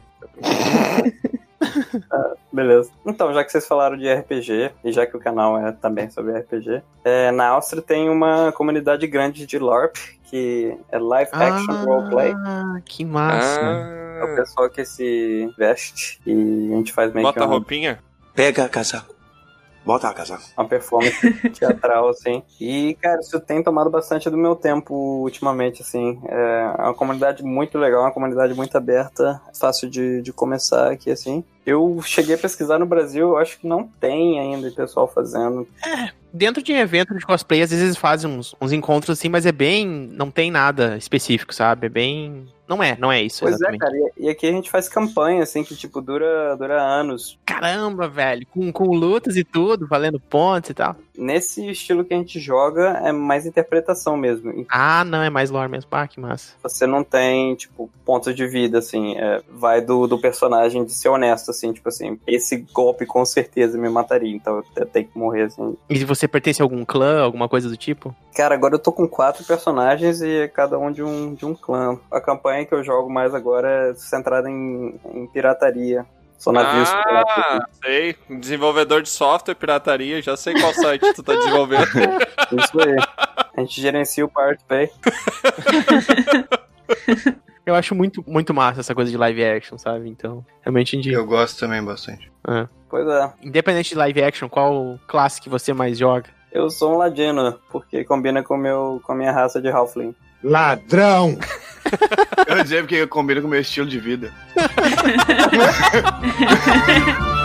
Beleza. Então, já que vocês falaram de RPG, e já que o canal é também sobre RPG, é, na Áustria tem uma comunidade grande de LARP, que é Live Action Roleplay. Ah, que massa. É o pessoal que se veste e a gente faz meio Bota que a uma, roupinha. Pega casaco. Bota casaco. uma performance teatral, assim. E, cara, isso tem tomado bastante do meu tempo ultimamente, assim. É uma comunidade muito legal, uma comunidade muito aberta, fácil de, de começar aqui, assim. Eu cheguei a pesquisar no Brasil, acho que não tem ainda pessoal fazendo. Dentro de evento de cosplay, às vezes fazem uns, uns encontros assim, mas é bem. Não tem nada específico, sabe? É bem. Não é, não é isso. Pois exatamente. é, cara. E, e aqui a gente faz campanha, assim, que, tipo, dura, dura anos. Caramba, velho. Com, com lutas e tudo, valendo pontos e tal. Nesse estilo que a gente joga, é mais interpretação mesmo. Ah, não, é mais lore mesmo. Ah, que massa. Você não tem, tipo, pontos de vida, assim. é, vai do, do personagem de ser honesto, assim, tipo assim, esse golpe com certeza me mataria, então eu tenho que morrer, assim. E você pertence a algum clã, alguma coisa do tipo? Cara, agora eu tô com quatro personagens e cada um de um, de um clã. A campanha que eu jogo mais agora é centrada em, em pirataria. Sou navios Ah, sei. Desenvolvedor de software, pirataria, já sei qual site tu tá desenvolvendo. Isso aí. A gente gerencia o Pirate Bay. Eu acho muito, muito massa essa coisa de live action, sabe? Então, realmente indico. Eu gosto também bastante. É. Pois é. Independente de live action, qual classe que você mais joga? Eu sou um ladino, porque combina com, meu, com a minha raça de Halfling. Ladrão! eu ia dizer porque combina com o meu estilo de vida.